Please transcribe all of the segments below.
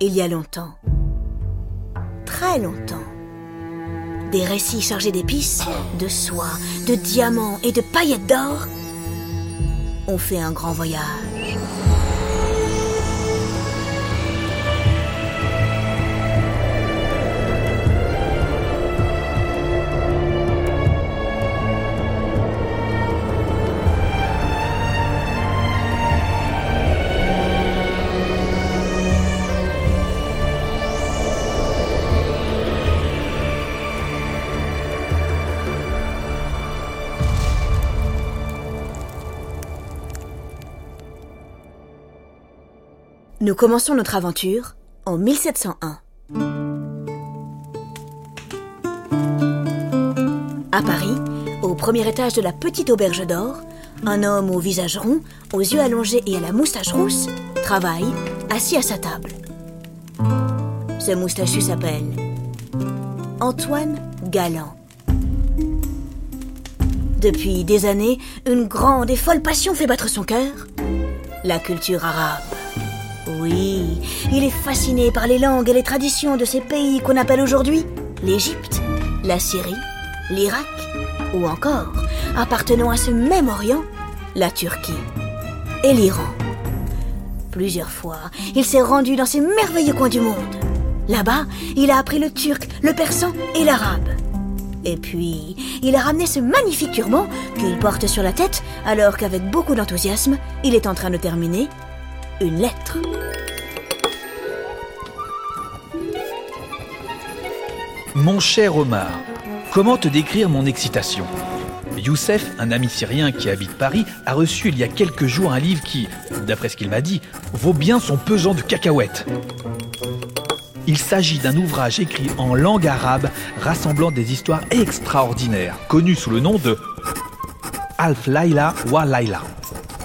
il y a longtemps, très longtemps, des récits chargés d'épices, de soie, de diamants et de paillettes d'or ont fait un grand voyage. Nous commençons notre aventure en 1701. À Paris, au premier étage de la petite auberge d'or, un homme au visage rond, aux yeux allongés et à la moustache rousse travaille, assis à sa table. Ce moustachu s'appelle Antoine Galland. Depuis des années, une grande et folle passion fait battre son cœur, la culture arabe. Oui, il est fasciné par les langues et les traditions de ces pays qu'on appelle aujourd'hui l'Égypte, la Syrie, l'Irak ou encore, appartenant à ce même Orient, la Turquie et l'Iran. Plusieurs fois, il s'est rendu dans ces merveilleux coins du monde. Là-bas, il a appris le turc, le persan et l'arabe. Et puis, il a ramené ce magnifique turban qu'il porte sur la tête alors qu'avec beaucoup d'enthousiasme, il est en train de terminer une lettre. Mon cher Omar, comment te décrire mon excitation? Youssef, un ami syrien qui habite Paris, a reçu il y a quelques jours un livre qui, d'après ce qu'il m'a dit, vaut bien son pesant de cacahuètes. Il s'agit d'un ouvrage écrit en langue arabe rassemblant des histoires extraordinaires, connues sous le nom de Alf Laila wa Laila,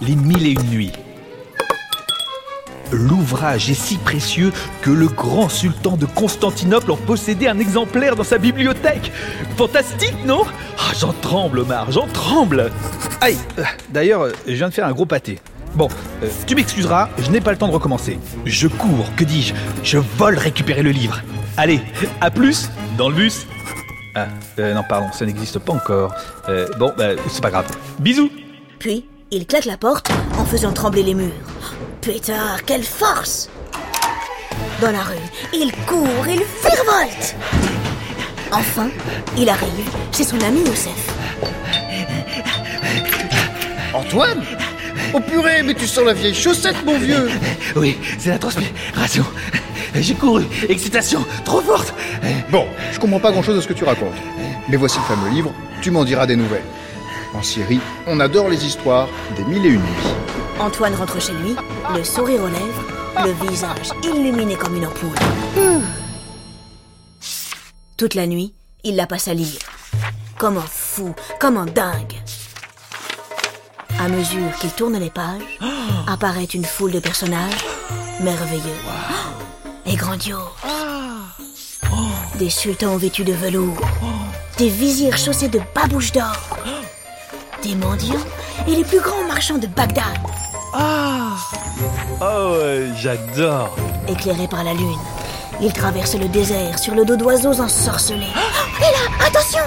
les mille et une nuits. L'ouvrage est si précieux que le grand sultan de Constantinople en possédait un exemplaire dans sa bibliothèque. Fantastique, non? Ah, J'en tremble, Omar, j'en tremble. Aïe, euh, d'ailleurs, euh, je viens de faire un gros pâté. Bon, euh, tu m'excuseras, je n'ai pas le temps de recommencer. Je cours, que dis-je? Je vole récupérer le livre. Allez, à plus, dans le bus. Ah, non, pardon, ça n'existe pas encore. Bon, bah, c'est pas grave. Bisous Puis, il claque la porte en faisant trembler les murs. Pétard, quelle force Dans la rue, il court, il virevolte Enfin, il arrive chez son ami Youssef. Antoine? Oh purée, mais tu sens la vieille chaussette, mon vieux Oui, c'est la transpiration. J'ai couru, excitation, trop forte. Bon, je comprends pas grand-chose de ce que tu racontes. Mais voici le fameux livre, tu m'en diras des nouvelles. En Syrie, on adore les histoires des mille et une nuits. Antoine rentre chez lui, le sourire aux lèvres, le visage illuminé comme une ampoule. Toute la nuit, il la passe à lire. Comme un fou, comme un dingue. À mesure qu'il tourne les pages, apparaît une foule de personnages merveilleux et grandioses. Des sultans vêtus de velours, des vizirs chaussés de babouches d'or, des mendiants et les plus grands marchands de Bagdad, Ah Oh, ouais, j'adore. éclairés par la lune. Ils traversent le désert sur le dos d'oiseaux ensorcelés. Et là, attention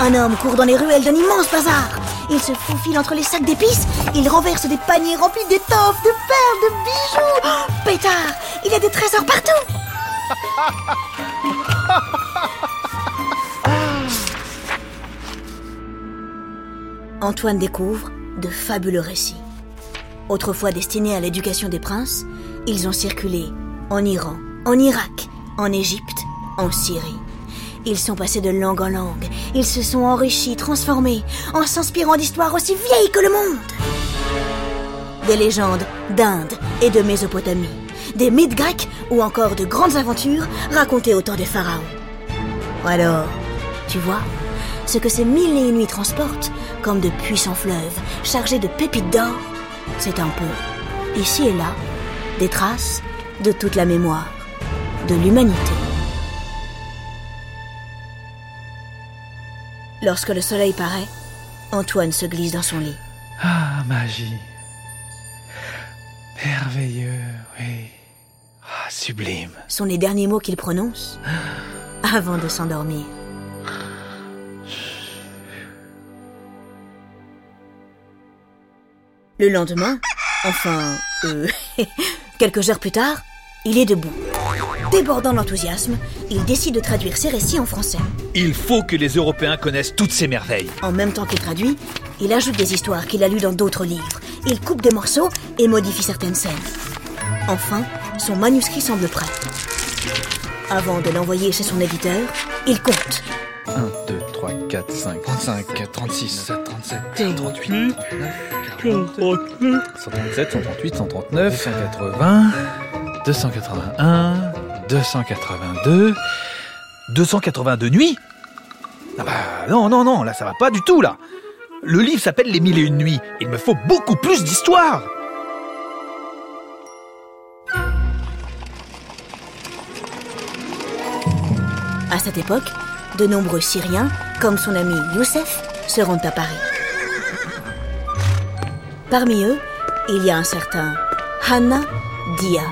Un homme court dans les ruelles d'un immense bazar. Il se faufile entre les sacs d'épices. Il renverse des paniers remplis d'étoffes, de perles, de bijoux. Oh, pétard Il y a des trésors partout Antoine découvre de fabuleux récits. Autrefois destinés à l'éducation des princes, ils ont circulé en Iran, en Irak, en Égypte, en Syrie. Ils sont passés de langue en langue, ils se sont enrichis, transformés, en s'inspirant d'histoires aussi vieilles que le monde. Des légendes d'Inde et de Mésopotamie, des mythes grecs ou encore de grandes aventures racontées au temps des pharaons. Alors, tu vois, ce que ces mille et une nuits transportent, comme de puissants fleuves chargés de pépites d'or, c'est un peu, ici et là, des traces de toute la mémoire de l'humanité. Lorsque le soleil paraît, Antoine se glisse dans son lit. Ah, magie. Merveilleux, oui. Ah, sublime. sont les derniers mots qu'il prononce avant de s'endormir. Le lendemain, enfin, euh, quelques heures plus tard, il est debout. Débordant d'enthousiasme, il décide de traduire ses récits en français. Il faut que les Européens connaissent toutes ces merveilles. En même temps qu'il traduit, il ajoute des histoires qu'il a lues dans d'autres livres. Il coupe des morceaux et modifie certaines scènes. Enfin, son manuscrit semble prêt. Avant de l'envoyer chez son éditeur, il compte. 1, 2, 3, 4, 5, 35, 36, 37, 38, 137, 138, 139, 180, 281, 282, 282 nuits Ah bah non, non, non, là ça va pas du tout là Le livre s'appelle Les Mille et Une Nuits. Il me faut beaucoup plus d'histoires À cette époque, de nombreux Syriens, comme son ami Youssef, se rendent à Paris. Parmi eux, il y a un certain Hanna Diab.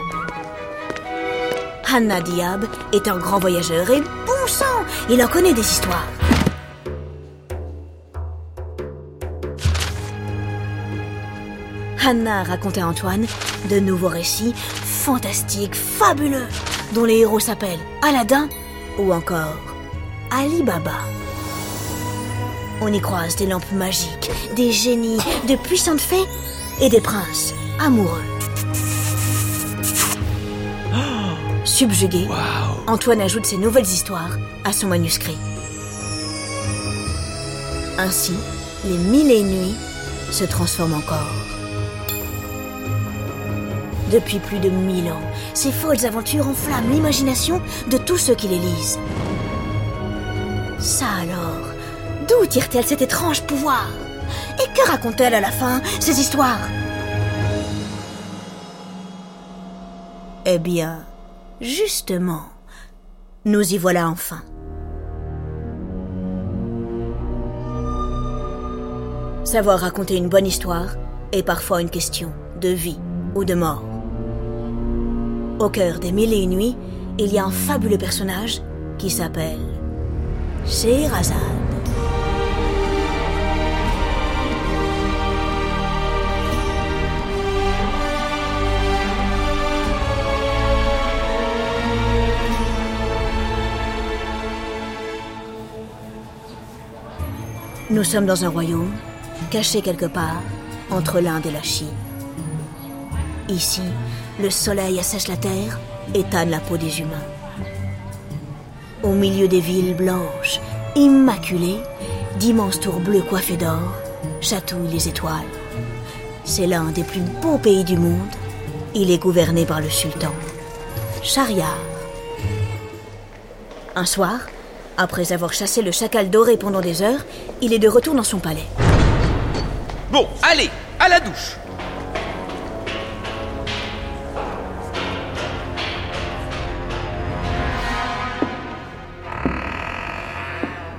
Hanna Diab est un grand voyageur et bon sang, il en connaît des histoires. Hanna raconte à Antoine de nouveaux récits fantastiques, fabuleux, dont les héros s'appellent Aladdin ou encore Ali Baba. On y croise des lampes magiques, des génies, de puissantes fées et des princes amoureux. Subjugué, Antoine ajoute ses nouvelles histoires à son manuscrit. Ainsi, les mille et une nuits se transforment encore. Depuis plus de mille ans, ces folles aventures enflamment l'imagination de tous ceux qui les lisent. Ça alors, d'où tire-t-elle cet étrange pouvoir? Et que raconte-t-elle à la fin, ces histoires? Eh bien, justement, nous y voilà enfin. Savoir raconter une bonne histoire est parfois une question de vie ou de mort. Au cœur des mille et nuits, il y a un fabuleux personnage qui s'appelle Scheherazade. Nous sommes dans un royaume, caché quelque part entre l'Inde et la Chine. Ici, le soleil assèche la terre et tanne la peau des humains. Au milieu des villes blanches, immaculées, d'immenses tours bleues coiffées d'or chatouillent les étoiles. C'est l'un des plus beaux pays du monde. Il est gouverné par le sultan, Shahriar. Un soir, après avoir chassé le chacal doré pendant des heures, il est de retour dans son palais. Bon, allez, à la douche.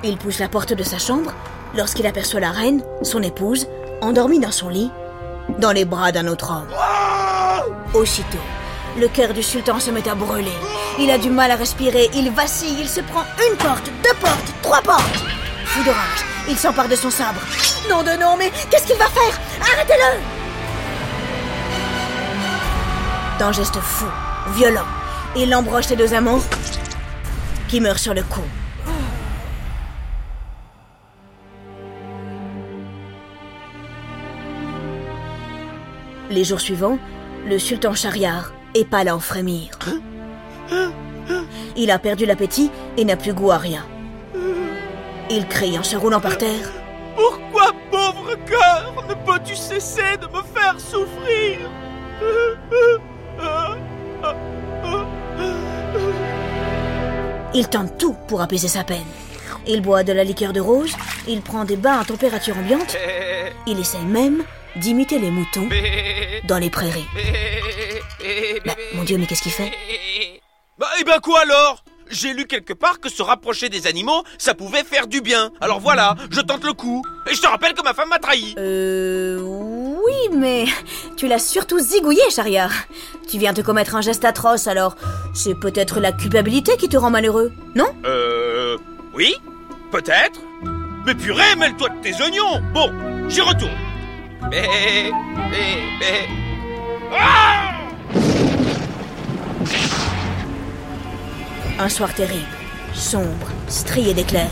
Il pousse la porte de sa chambre lorsqu'il aperçoit la reine, son épouse, endormie dans son lit, dans les bras d'un autre homme. Aussitôt, le cœur du sultan se met à brûler. Il a du mal à respirer, il vacille, il se prend une porte, deux portes, trois portes. Fou de rage, il s'empare de son sabre. Non de non, mais qu'est-ce qu'il va faire? Arrêtez-le D'un geste fou, violent, il embroche ses deux amants qui meurent sur le coup. Les jours suivants, le sultan Shahriar est pas là en frémir. Il a perdu l'appétit et n'a plus goût à rien. Il crie en se roulant par terre. Pourquoi, pauvre cœur, ne peux-tu cesser de me faire souffrir? Il tente tout pour apaiser sa peine. Il boit de la liqueur de rose, il prend des bains à température ambiante, il essaye même d'imiter les moutons dans les prairies. Bah, mon Dieu, mais qu'est-ce qu'il fait? Bah, et ben quoi alors? J'ai lu quelque part que se rapprocher des animaux, ça pouvait faire du bien. Alors voilà, je tente le coup. Et je te rappelle que ma femme m'a trahi. Euh... Oui, mais tu l'as surtout zigouillé, Shariar. Tu viens de commettre un geste atroce, alors c'est peut-être la culpabilité qui te rend malheureux, non? Euh... Oui Peut-être Mais purée, mêle-toi de tes oignons Bon, j'y retourne. Mais... Mais... Mais... Ah Un soir terrible, sombre, strié d'éclairs.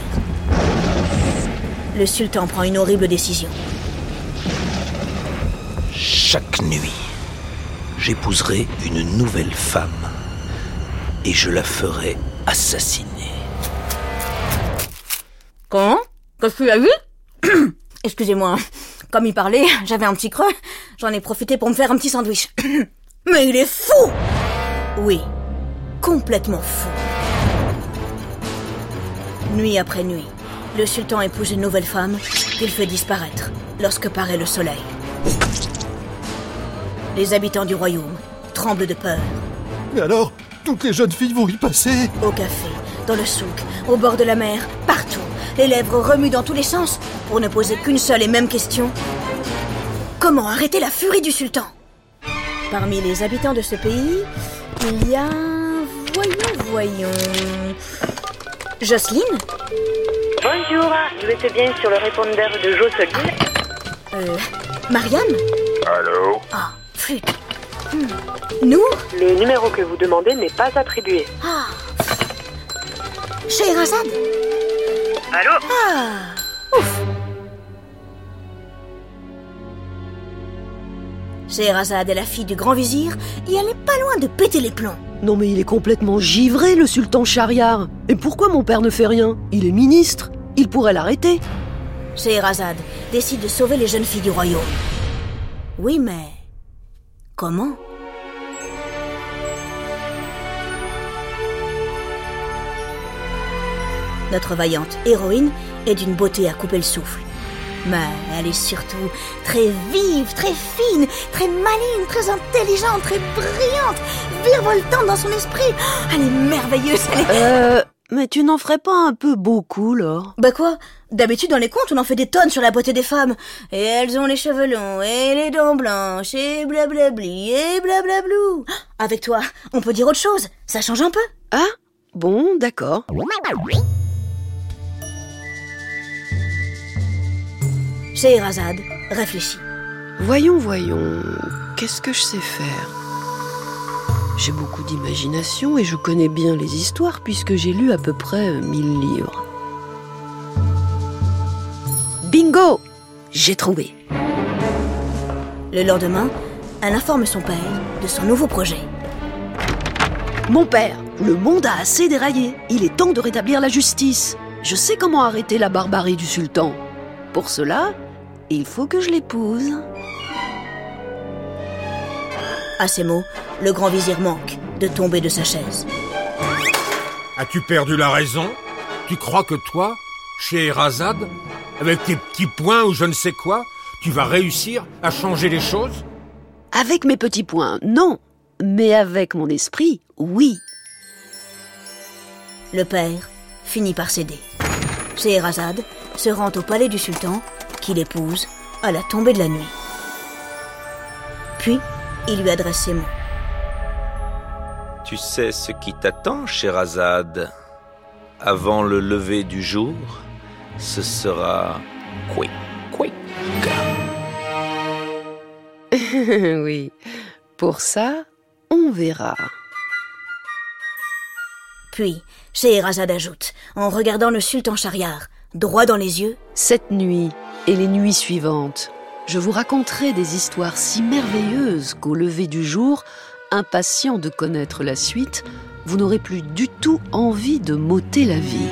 Le sultan prend une horrible décision. Chaque nuit, j'épouserai une nouvelle femme et je la ferai assassiner. Quand? Qu'est-ce que tu as vu? Excusez-moi, comme il parlait, j'avais un petit creux. J'en ai profité pour me faire un petit sandwich. Mais il est fou Oui, complètement fou. Nuit après nuit, le sultan épouse une nouvelle femme qu'il fait disparaître lorsque paraît le soleil. Les habitants du royaume tremblent de peur. Mais alors, toutes les jeunes filles vont y passer Au café, dans le souk, au bord de la mer, partout. Les lèvres remuent dans tous les sens pour ne poser qu'une seule et même question. Comment arrêter la furie du sultan? Parmi les habitants de ce pays, il y a... Voyons. Jocelyne Bonjour, vous êtes bien sur le répondeur de Jocelyne. Euh... Mariam Allô Ah, flûte. Hmm. Nour Le numéro que vous demandez n'est pas attribué. Ah Scheherazade Allô Ah Scheherazade est la fille du grand vizir et elle est pas loin de péter les plombs. Non mais il est complètement givré, le sultan Shahriar. Et pourquoi mon père ne fait rien? Il est ministre. Il pourrait l'arrêter. Scheherazade décide de sauver les jeunes filles du royaume. Oui, mais... Comment? Notre vaillante héroïne est d'une beauté à couper le souffle. Mais elle est surtout très vive, très fine, très maligne, très intelligente, très brillante, virevoltante dans son esprit. Oh, Elle est merveilleuse, elle est... Euh... Mais tu n'en ferais pas un peu beaucoup, là Bah quoi? D'habitude dans les contes on en fait des tonnes sur la beauté des femmes. Et elles ont les cheveux longs, et les dents blanches, et blablabli, et blablablou. Avec toi, on peut dire autre chose, ça change un peu. Ah Bon, d'accord. Scheherazade réfléchit. Voyons, voyons. Qu'est-ce que je sais faire? J'ai beaucoup d'imagination et je connais bien les histoires puisque j'ai lu à peu près mille livres. Bingo J'ai trouvé. Le lendemain, elle informe son père de son nouveau projet. Mon père, le monde a assez déraillé. Il est temps de rétablir la justice. Je sais comment arrêter la barbarie du sultan. Pour cela, il faut que je l'épouse. À ces mots, le grand vizir manque de tomber de sa chaise. As-tu perdu la raison? Tu crois que toi, Scheherazade, avec tes petits points ou je ne sais quoi, tu vas réussir à changer les choses? Avec mes petits points, non. Mais avec mon esprit, oui. Le père finit par céder. Scheherazade se rend au palais du sultan, qu'il épouse à la tombée de la nuit. Puis, il lui adresse ces mots. Tu sais ce qui t'attend, Sherazade Avant le lever du jour, ce sera quick, quick. oui. Pour ça, on verra. Puis, Scheherazade ajoute, en regardant le sultan Shahriar droit dans les yeux, Cette nuit et les nuits suivantes, je vous raconterai des histoires si merveilleuses qu'au lever du jour, impatient de connaître la suite, vous n'aurez plus du tout envie de m'ôter la vie.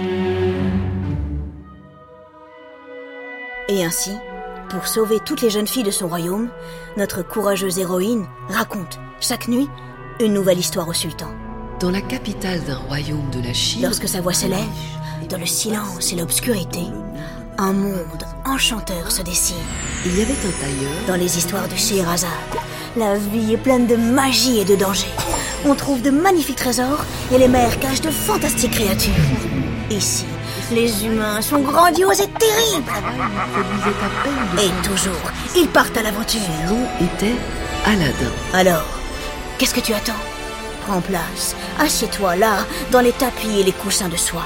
Et ainsi, pour sauver toutes les jeunes filles de son royaume, notre courageuse héroïne raconte, chaque nuit, une nouvelle histoire au sultan. Dans la capitale d'un royaume de la Chine, Lorsque sa voix s'élève, dans le silence et l'obscurité, un monde enchanteur se dessine. il y avait un tailleur. Dans les histoires de Scheherazade, la vie est pleine de magie et de danger. On trouve de magnifiques trésors et les mers cachent de fantastiques créatures. Ici, les humains sont grandioses et terribles. Et toujours, ils partent à l'aventure. Son nom était Aladdin. Alors, qu'est-ce que tu attends? Prends place, assieds-toi là, dans les tapis et les coussins de soie.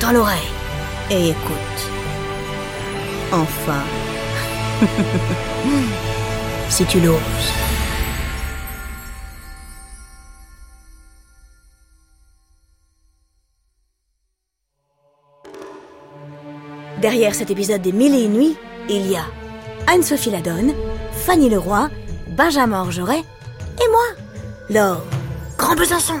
Dans l'oreille. Et écoute. Enfin. si tu l'oses. Derrière cet épisode des Mille et une nuits, il y a Anne-Sophie Ladonne, Fanny Leroy, Benjamin Orgeret et moi, Laure Grand Besançon.